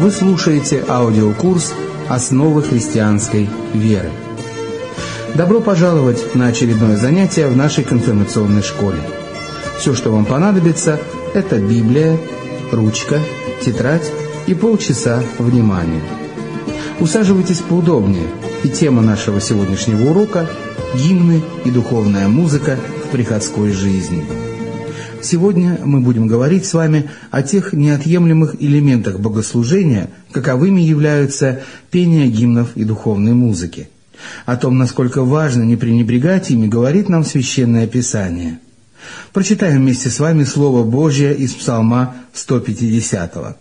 Вы слушаете аудиокурс «Основы христианской веры». Добро пожаловать на очередное занятие в нашей конфирмационной школе. Все, что вам понадобится, это Библия, ручка, тетрадь и полчаса внимания. Усаживайтесь поудобнее, и тема нашего сегодняшнего урока – гимны и духовная музыка в приходской жизни – Сегодня мы будем говорить с вами о тех неотъемлемых элементах богослужения, каковыми являются пение гимнов и духовной музыки. О том, насколько важно не пренебрегать ими, говорит нам Священное Писание. Прочитаем вместе с вами Слово Божье из Псалма 150. -го.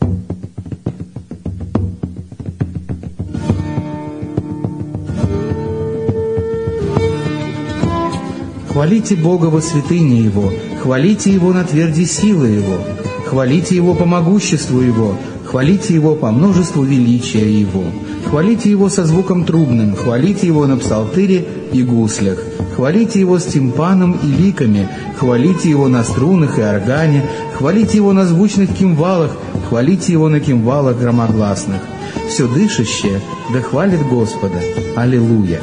Хвалите Бога во святыне Его, хвалите Его на тверди силы Его, хвалите Его по могуществу Его, хвалите Его по множеству величия Его, хвалите Его со звуком трубным, хвалите Его на псалтыре и гуслях, хвалите Его с тимпаном и ликами, хвалите Его на струнах и органе, хвалите Его на звучных кимвалах, хвалите Его на кимвалах громогласных. Все дышащее да хвалит Господа. Аллилуйя!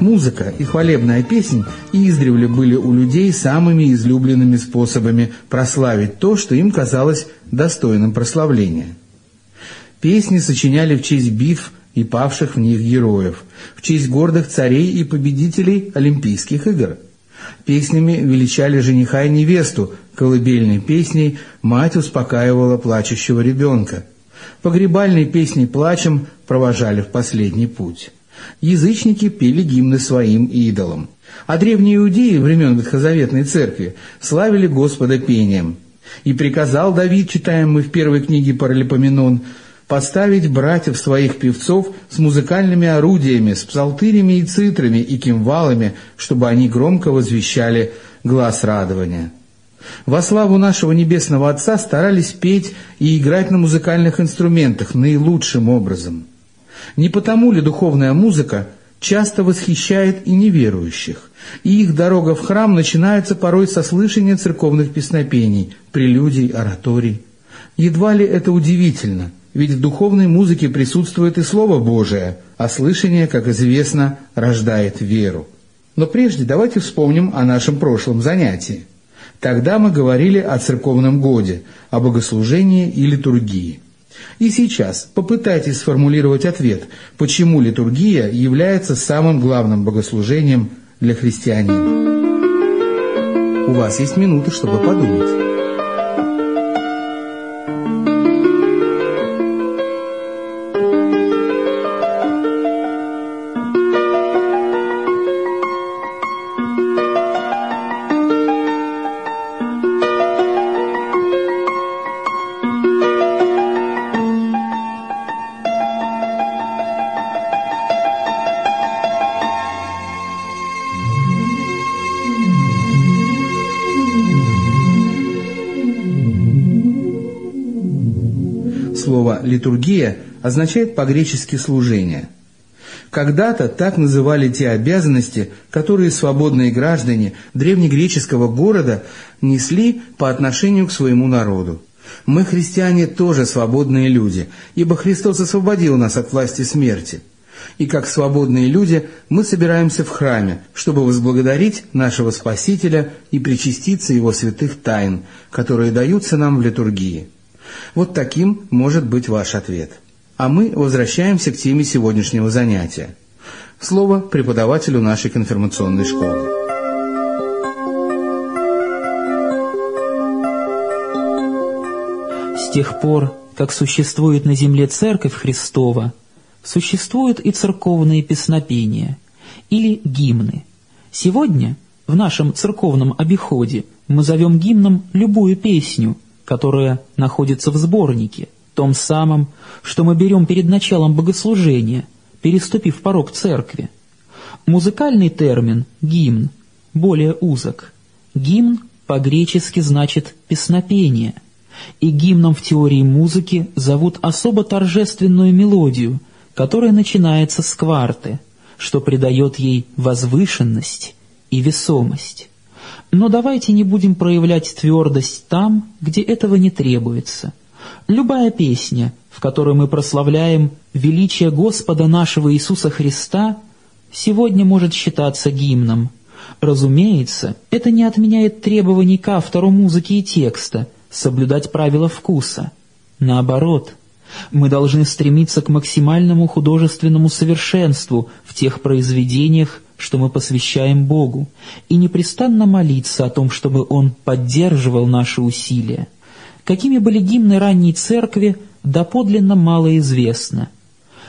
Музыка и хвалебная песнь издревле были у людей самыми излюбленными способами прославить то, что им казалось достойным прославления. Песни сочиняли в честь битв и павших в них героев, в честь гордых царей и победителей Олимпийских игр. Песнями величали жениха и невесту, колыбельной песней мать успокаивала плачущего ребенка. Погребальной песней плачем провожали в последний путь язычники пели гимны своим идолам. А древние иудеи времен Ветхозаветной Церкви славили Господа пением. «И приказал Давид, читаем мы в первой книге Паралипоменон, поставить братьев своих певцов с музыкальными орудиями, с псалтырями и цитрами и кимвалами, чтобы они громко возвещали глаз радования». Во славу нашего Небесного Отца старались петь и играть на музыкальных инструментах наилучшим образом – не потому ли духовная музыка часто восхищает и неверующих, и их дорога в храм начинается порой со слышания церковных песнопений, прелюдий, ораторий. Едва ли это удивительно, ведь в духовной музыке присутствует и Слово Божие, а слышание, как известно, рождает веру. Но прежде давайте вспомним о нашем прошлом занятии. Тогда мы говорили о церковном годе, о богослужении и литургии. И сейчас попытайтесь сформулировать ответ, почему литургия является самым главным богослужением для христианина. У вас есть минуты, чтобы подумать. «Литургия» означает по-гречески «служение». Когда-то так называли те обязанности, которые свободные граждане древнегреческого города несли по отношению к своему народу. Мы, христиане, тоже свободные люди, ибо Христос освободил нас от власти смерти. И как свободные люди мы собираемся в храме, чтобы возблагодарить нашего Спасителя и причаститься Его святых тайн, которые даются нам в литургии. Вот таким может быть ваш ответ. А мы возвращаемся к теме сегодняшнего занятия. Слово преподавателю нашей конфирмационной школы. С тех пор, как существует на земле Церковь Христова, существуют и церковные песнопения, или гимны. Сегодня в нашем церковном обиходе мы зовем гимном любую песню – которое находится в сборнике, том самом, что мы берем перед началом богослужения, переступив порог церкви. Музыкальный термин «гимн» более узок. Гимн по-гречески значит «песнопение», и гимном в теории музыки зовут особо торжественную мелодию, которая начинается с кварты, что придает ей возвышенность и весомость. Но давайте не будем проявлять твердость там, где этого не требуется, Любая песня, в которой мы прославляем величие Господа нашего Иисуса Христа, сегодня может считаться гимном. Разумеется, это не отменяет требований к автору музыки и текста соблюдать правила вкуса. Наоборот, мы должны стремиться к максимальному художественному совершенству в тех произведениях, что мы посвящаем Богу, и непрестанно молиться о том, чтобы Он поддерживал наши усилия. Какими были гимны ранней церкви, доподлинно мало известно.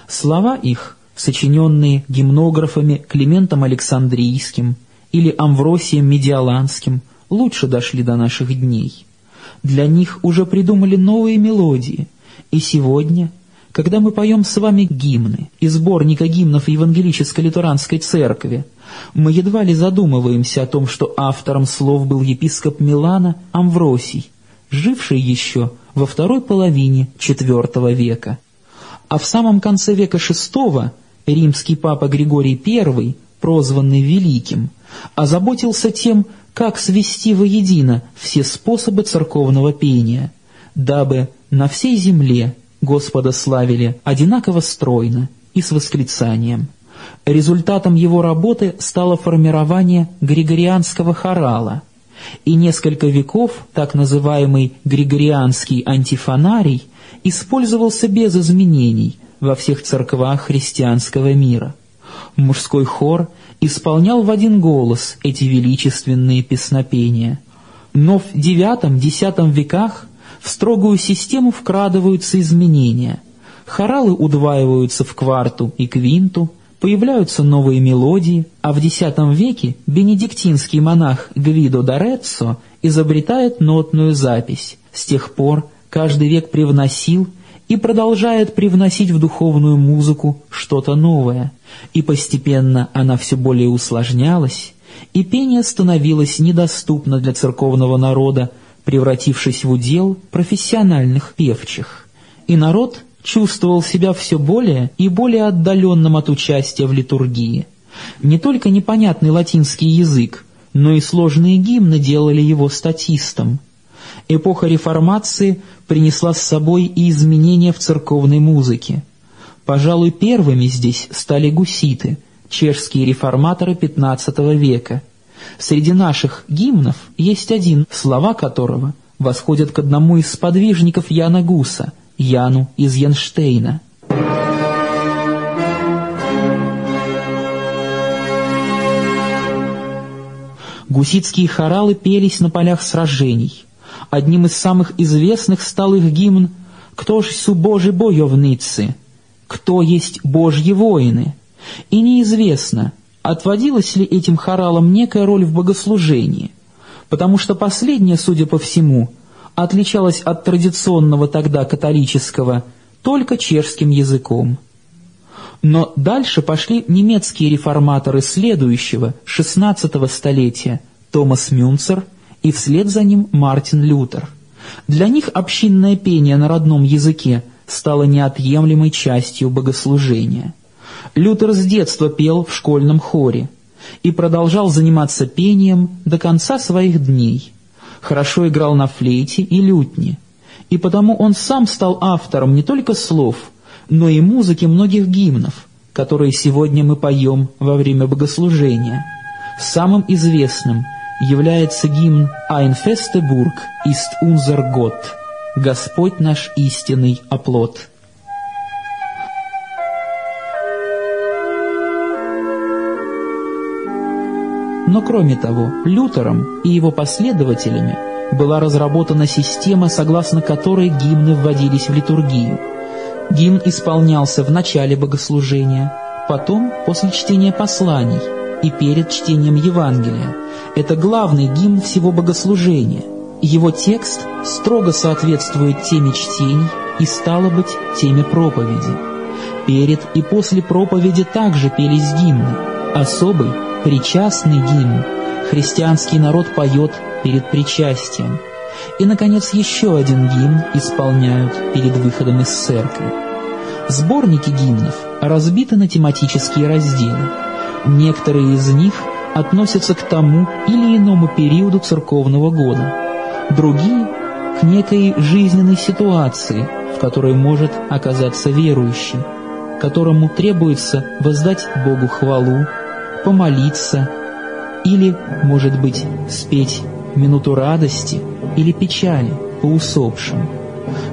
Слова их, сочиненные гимнографами Климентом Александрийским или Амвросием Медиаланским, лучше дошли до наших дней. Для них уже придумали новые мелодии, и сегодня – когда мы поем с вами гимны из сборника гимнов Евангелической-лютеранской церкви, мы едва ли задумываемся о том, что автором слов был епископ Милана Амвросий, живший еще во второй половине IV века. А в самом конце века VI римский папа Григорий I, прозванный Великим, озаботился тем, как свести воедино все способы церковного пения, дабы на всей земле Господа славили одинаково стройно и с восклицанием. Результатом его работы стало формирование григорианского хорала, и несколько веков так называемый григорианский антифонарий использовался без изменений во всех церквах христианского мира. Мужской хор исполнял в один голос эти величественные песнопения. Но в IX-X веках в строгую систему вкрадываются изменения. Хоралы удваиваются в кварту и квинту, появляются новые мелодии, а в X веке бенедиктинский монах Гвидо Дореццо изобретает нотную запись. С тех пор каждый век привносил и продолжает привносить в духовную музыку что-то новое, и постепенно она все более усложнялась, и пение становилось недоступно для церковного народа, превратившись в удел профессиональных певчих. И народ чувствовал себя все более и более отдаленным от участия в литургии. Не только непонятный латинский язык, но и сложные гимны делали его статистом. Эпоха реформации принесла с собой и изменения в церковной музыке. Пожалуй, первыми здесь стали гуситы, чешские реформаторы XV века – Среди наших гимнов есть один, слова которого восходят к одному из сподвижников Яна Гуса, Яну из Янштейна. Гуситские хоралы пелись на полях сражений. Одним из самых известных стал их гимн «Кто ж су Божи боевницы?» «Кто есть Божьи воины?» И неизвестно, отводилась ли этим хоралам некая роль в богослужении, потому что последнее, судя по всему, отличалось от традиционного тогда католического только чешским языком. Но дальше пошли немецкие реформаторы следующего, XVI столетия, Томас Мюнцер и вслед за ним Мартин Лютер. Для них общинное пение на родном языке стало неотъемлемой частью богослужения – Лютер с детства пел в школьном хоре и продолжал заниматься пением до конца своих дней. Хорошо играл на флейте и лютне, и потому он сам стал автором не только слов, но и музыки многих гимнов, которые сегодня мы поем во время богослужения. Самым известным является гимн «Ein feste Burg ist unser Gott» — «Господь наш истинный оплот». Но кроме того, Лютером и его последователями была разработана система, согласно которой гимны вводились в литургию. Гимн исполнялся в начале богослужения, потом после чтения посланий и перед чтением Евангелия. Это главный гимн всего богослужения. Его текст строго соответствует теме чтений и, стало быть, теме проповеди. Перед и после проповеди также пелись гимны, особый Причастный гимн христианский народ поет перед причастием. И, наконец, еще один гимн исполняют перед выходом из церкви. Сборники гимнов разбиты на тематические разделы. Некоторые из них относятся к тому или иному периоду церковного года, другие — к некой жизненной ситуации, в которой может оказаться верующий, которому требуется воздать Богу хвалу, помолиться или, может быть, спеть минуту радости или печали по усопшим.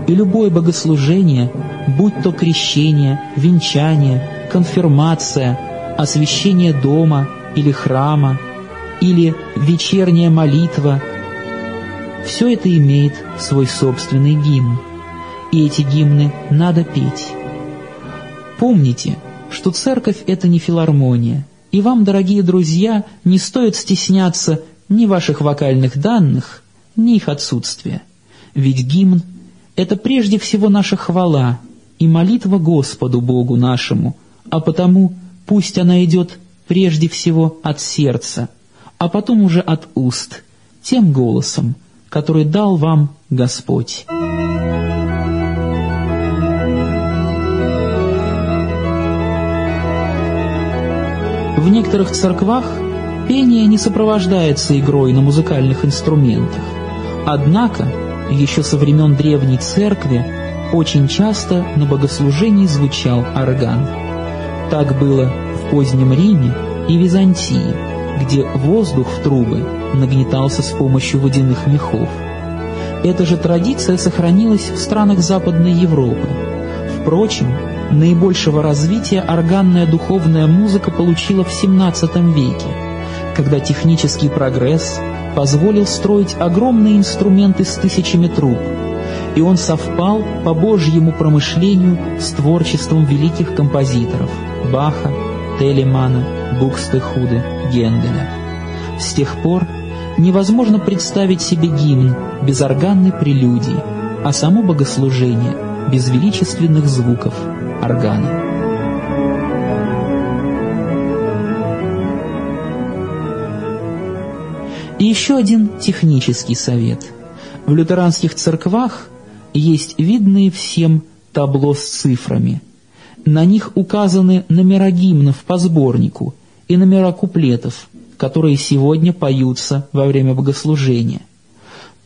И любое богослужение, будь то крещение, венчание, конфирмация, освящение дома или храма, или вечерняя молитва, все это имеет свой собственный гимн, и эти гимны надо петь. Помните, что церковь — это не филармония, и вам, дорогие друзья, не стоит стесняться ни ваших вокальных данных, ни их отсутствия. Ведь гимн — это прежде всего наша хвала и молитва Господу Богу нашему, а потому пусть она идет прежде всего от сердца, а потом уже от уст, тем голосом, который дал вам Господь. Некоторых церквах пение не сопровождается игрой на музыкальных инструментах. Однако, еще со времен Древней Церкви очень часто на богослужении звучал орган. Так было в позднем Риме и Византии, где воздух в трубы нагнетался с помощью водяных мехов. Эта же традиция сохранилась в странах Западной Европы. Впрочем, наибольшего развития органная духовная музыка получила в XVII веке, когда технический прогресс позволил строить огромные инструменты с тысячами труб, и он совпал по Божьему промышлению с творчеством великих композиторов Баха, Телемана, Букстехуде, Генделя. С тех пор невозможно представить себе гимн без органной прелюдии, а само богослужение без величественных звуков органа. И еще один технический совет. В лютеранских церквах есть видные всем табло с цифрами. На них указаны номера гимнов по сборнику и номера куплетов, которые сегодня поются во время богослужения.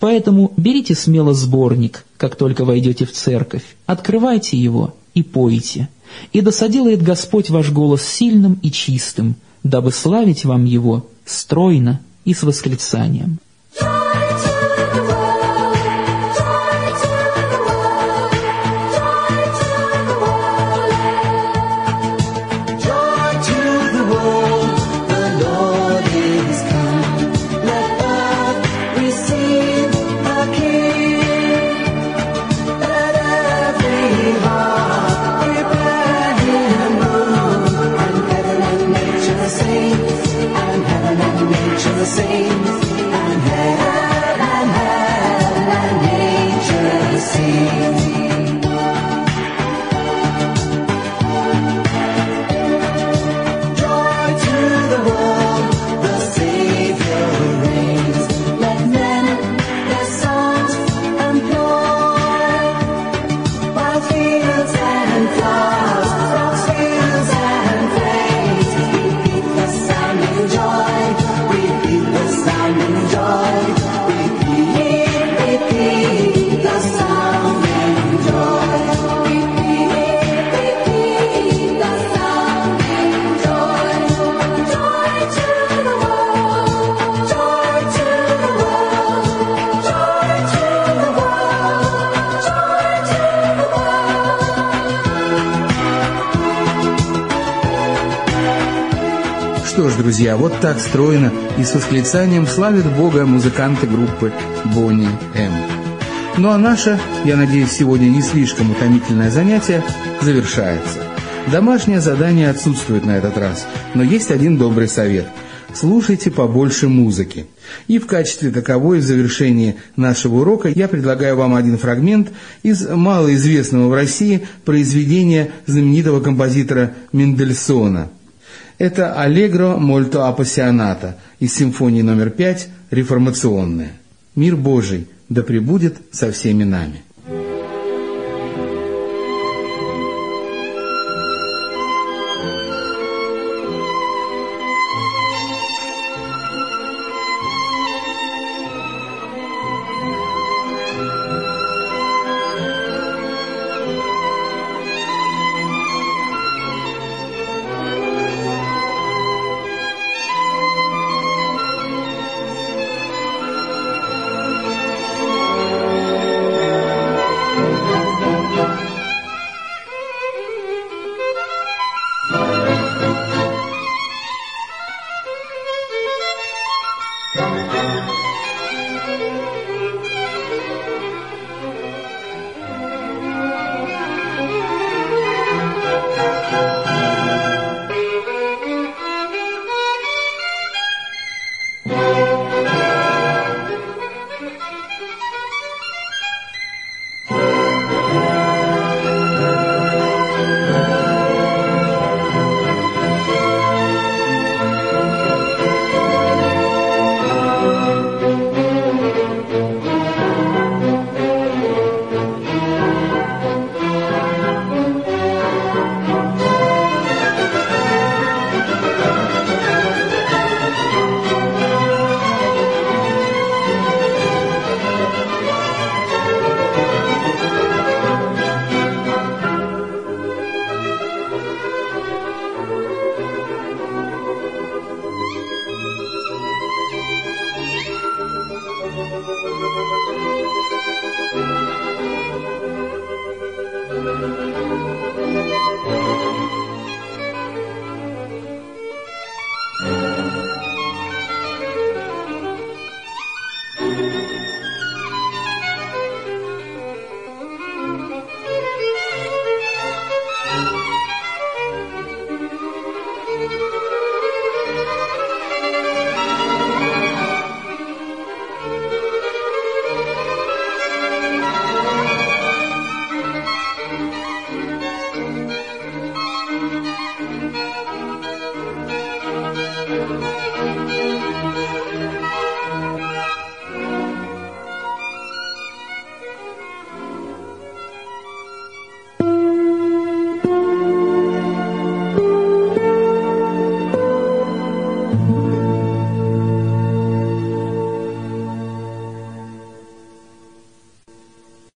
Поэтому берите смело сборник, как только войдете в церковь, открывайте его и пойте. И да Господь ваш голос сильным и чистым, дабы славить вам его стройно и с восклицанием. Что ж, друзья, вот так стройно и с восклицанием славят Бога музыканты группы Бонни М. Ну а наше, я надеюсь, сегодня не слишком утомительное занятие завершается. Домашнее задание отсутствует на этот раз, но есть один добрый совет. Слушайте побольше музыки. И в качестве таковой в завершении нашего урока я предлагаю вам один фрагмент из малоизвестного в России произведения знаменитого композитора Мендельсона – это «Аллегро мольто апассионата» из симфонии номер пять «Реформационная». Мир Божий да пребудет со всеми нами.